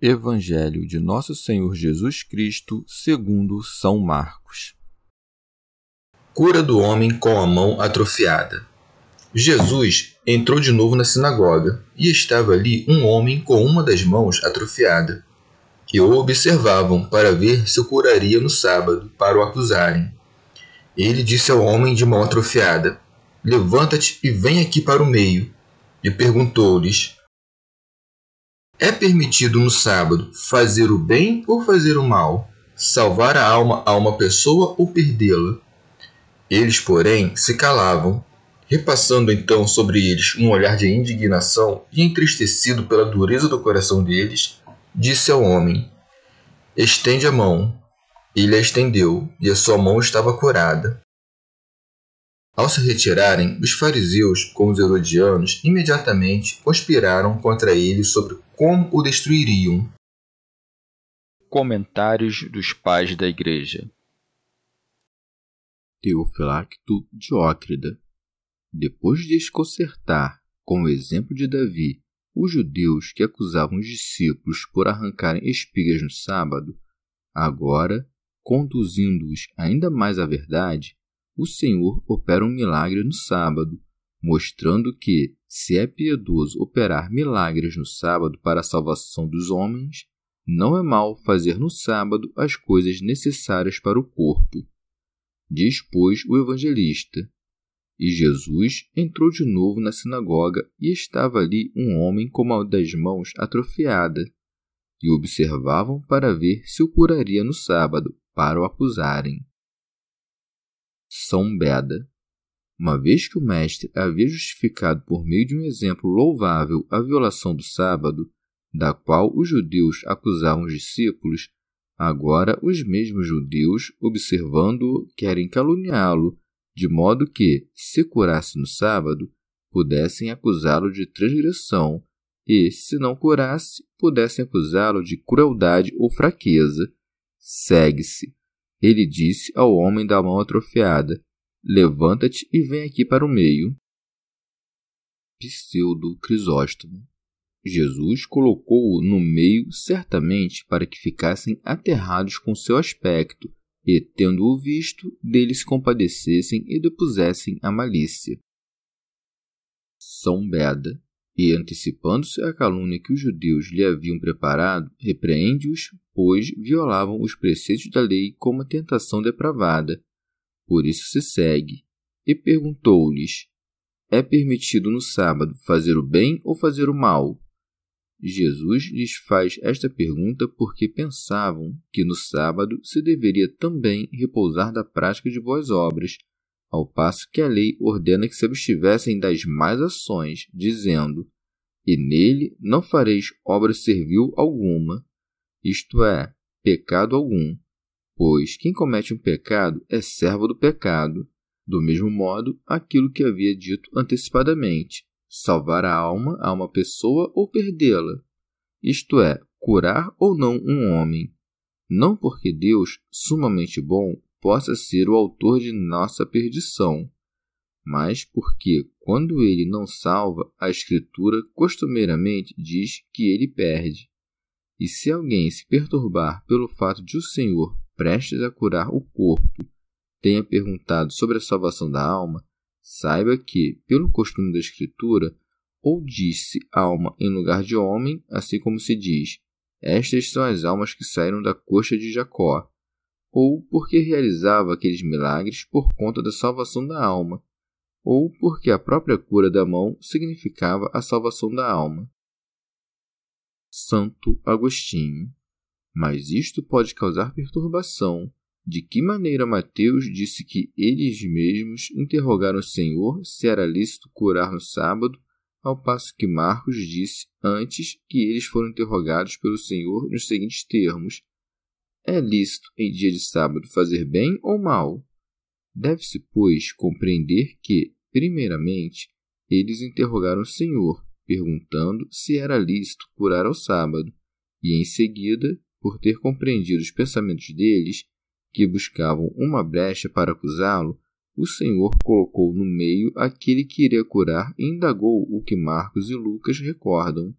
Evangelho de Nosso Senhor Jesus Cristo, segundo São Marcos. Cura do homem com a mão atrofiada. Jesus entrou de novo na sinagoga e estava ali um homem com uma das mãos atrofiada. E o observavam para ver se o curaria no sábado, para o acusarem. Ele disse ao homem de mão atrofiada: Levanta-te e vem aqui para o meio. E perguntou-lhes: é permitido no sábado fazer o bem ou fazer o mal, salvar a alma a uma pessoa ou perdê-la? Eles, porém, se calavam, repassando então sobre eles um olhar de indignação e entristecido pela dureza do coração deles, disse ao homem: Estende a mão. Ele a estendeu, e a sua mão estava curada. Ao se retirarem, os fariseus, com os herodianos, imediatamente conspiraram contra ele sobre como o destruiriam. Comentários dos Pais da Igreja Teofilacto Diócrida Depois de desconcertar, com o exemplo de Davi, os judeus que acusavam os discípulos por arrancarem espigas no sábado, agora, conduzindo-os ainda mais à verdade, o Senhor opera um milagre no sábado, mostrando que, se é piedoso operar milagres no sábado para a salvação dos homens, não é mal fazer no sábado as coisas necessárias para o corpo. Diz, pois, o evangelista. E Jesus entrou de novo na sinagoga e estava ali um homem com uma das mãos atrofiada. E observavam para ver se o curaria no sábado, para o acusarem. São Beda. Uma vez que o Mestre havia justificado por meio de um exemplo louvável a violação do sábado, da qual os judeus acusavam os discípulos, agora os mesmos judeus, observando-o, querem caluniá-lo, de modo que, se curasse no sábado, pudessem acusá-lo de transgressão e, se não curasse, pudessem acusá-lo de crueldade ou fraqueza. Segue-se ele disse ao homem da mão atrofiada: Levanta-te e vem aqui para o meio. Pseudo Crisóstomo. Jesus colocou-o no meio certamente para que ficassem aterrados com seu aspecto e, tendo-o visto, dele se compadecessem e depusessem a malícia. São Beda e, antecipando-se à calúnia que os judeus lhe haviam preparado, repreende-os, pois violavam os preceitos da lei com uma tentação depravada. Por isso se segue. E perguntou-lhes: É permitido no sábado fazer o bem ou fazer o mal? Jesus lhes faz esta pergunta porque pensavam que no sábado se deveria também repousar da prática de boas obras, ao passo que a lei ordena que se abstivessem das más ações, dizendo: E nele não fareis obra servil alguma, isto é, pecado algum, pois quem comete um pecado é servo do pecado. Do mesmo modo, aquilo que havia dito antecipadamente: salvar a alma a uma pessoa ou perdê-la, isto é, curar ou não um homem. Não porque Deus, sumamente bom, possa ser o autor de nossa perdição, mas porque, quando ele não salva, a Escritura costumeiramente diz que ele perde. E se alguém se perturbar pelo fato de o Senhor, prestes a curar o corpo, tenha perguntado sobre a salvação da alma, saiba que, pelo costume da Escritura, ou disse alma em lugar de homem, assim como se diz, estas são as almas que saíram da coxa de Jacó, ou porque realizava aqueles milagres por conta da salvação da alma, ou porque a própria cura da mão significava a salvação da alma. Santo Agostinho. Mas isto pode causar perturbação. De que maneira Mateus disse que eles mesmos interrogaram o Senhor se era lícito curar no sábado, ao passo que Marcos disse antes que eles foram interrogados pelo Senhor nos seguintes termos: É lícito em dia de sábado fazer bem ou mal? Deve-se, pois, compreender que, primeiramente, eles interrogaram o Senhor, perguntando se era lícito curar ao sábado, e em seguida, por ter compreendido os pensamentos deles, que buscavam uma brecha para acusá-lo, o Senhor colocou no meio aquele que iria curar e indagou o que Marcos e Lucas recordam.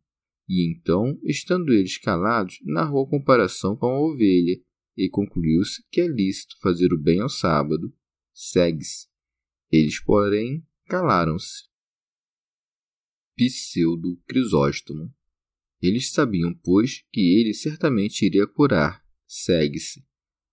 E então, estando eles calados, narrou a comparação com a ovelha, e concluiu-se que é lícito fazer o bem ao sábado segue-se. Eles, porém, calaram-se. Pseudo Crisóstomo. Eles sabiam, pois, que ele certamente iria curar. Segue-se.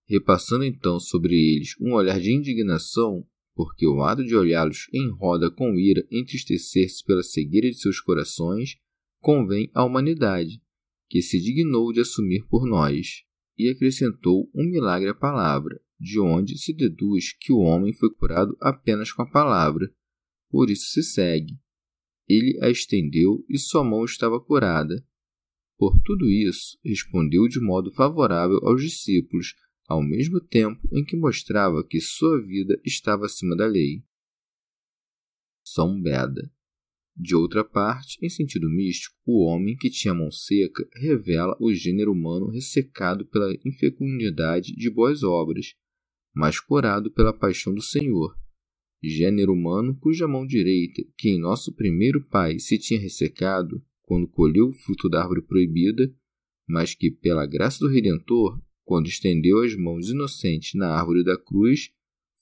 Repassando então sobre eles um olhar de indignação, porque o ato de olhá-los em roda com ira entristecer-se pela cegueira de seus corações, convém à humanidade, que se dignou de assumir por nós, e acrescentou um milagre à palavra, de onde se deduz que o homem foi curado apenas com a palavra. Por isso se segue. Ele a estendeu e sua mão estava curada. Por tudo isso, respondeu de modo favorável aos discípulos, ao mesmo tempo em que mostrava que sua vida estava acima da lei. São Beda. De outra parte, em sentido místico, o homem que tinha mão seca revela o gênero humano ressecado pela infecundidade de boas obras, mas curado pela paixão do Senhor. Gênero humano cuja mão direita, que em nosso primeiro pai se tinha ressecado quando colheu o fruto da árvore proibida, mas que, pela graça do Redentor, quando estendeu as mãos inocentes na árvore da cruz,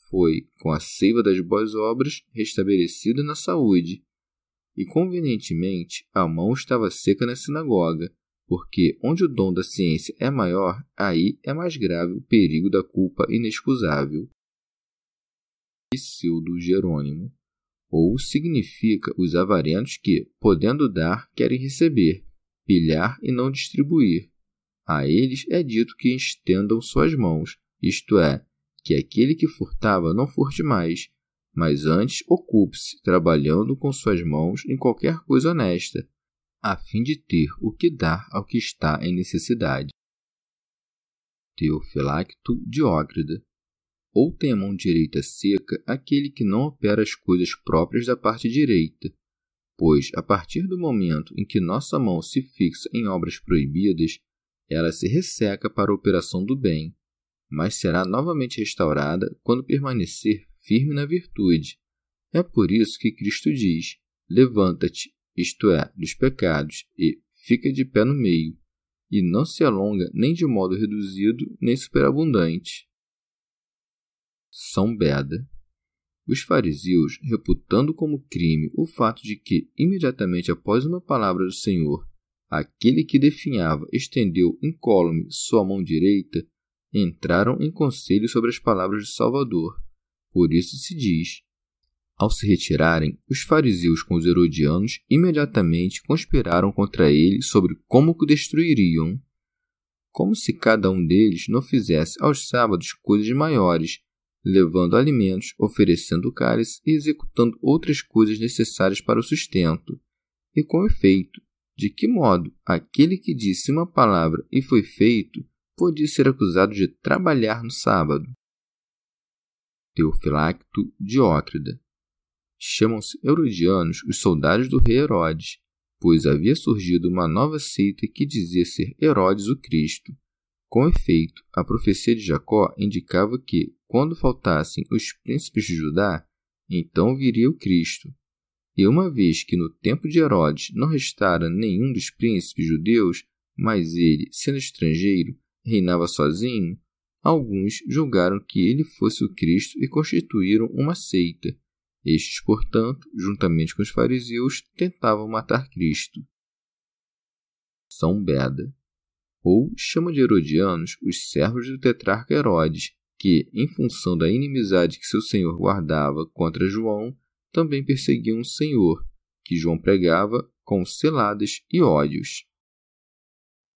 foi, com a seiva das boas obras, restabelecida na saúde. E convenientemente a mão estava seca na sinagoga, porque onde o dom da ciência é maior, aí é mais grave o perigo da culpa inexcusável. Isildo Jerônimo. Ou significa os avarentos que, podendo dar, querem receber, pilhar e não distribuir. A eles é dito que estendam suas mãos, isto é, que aquele que furtava não furte mais, mas antes ocupe-se trabalhando com suas mãos em qualquer coisa honesta, a fim de ter o que dar ao que está em necessidade. Teofilacto Diócrida ou tem a mão direita seca aquele que não opera as coisas próprias da parte direita, pois, a partir do momento em que nossa mão se fixa em obras proibidas, ela se resseca para a operação do bem, mas será novamente restaurada quando permanecer firme na virtude. É por isso que Cristo diz: Levanta-te isto é, dos pecados, e fica de pé no meio, e não se alonga nem de modo reduzido nem superabundante. São Beda. Os fariseus, reputando como crime o fato de que, imediatamente após uma palavra do Senhor, aquele que definhava estendeu incólume sua mão direita, entraram em conselho sobre as palavras do Salvador. Por isso se diz: ao se retirarem, os fariseus com os herodianos imediatamente conspiraram contra ele sobre como o destruiriam. Como se cada um deles não fizesse aos sábados coisas maiores, levando alimentos, oferecendo cálice e executando outras coisas necessárias para o sustento. E com efeito, de que modo aquele que disse uma palavra e foi feito podia ser acusado de trabalhar no sábado? Teofilacto Diócrida Chamam-se Herodianos os soldados do rei Herodes, pois havia surgido uma nova seita que dizia ser Herodes o Cristo. Com efeito, a profecia de Jacó indicava que, quando faltassem os príncipes de Judá, então viria o Cristo. E uma vez que no tempo de Herodes não restara nenhum dos príncipes judeus, mas ele, sendo estrangeiro, reinava sozinho, alguns julgaram que ele fosse o Cristo e constituíram uma seita, estes, portanto, juntamente com os fariseus, tentavam matar Cristo. São Beda. ou chama de Herodianos os servos do tetrarca Herodes, que, em função da inimizade que seu senhor guardava contra João, também perseguiam o Senhor, que João pregava com seladas e ódios.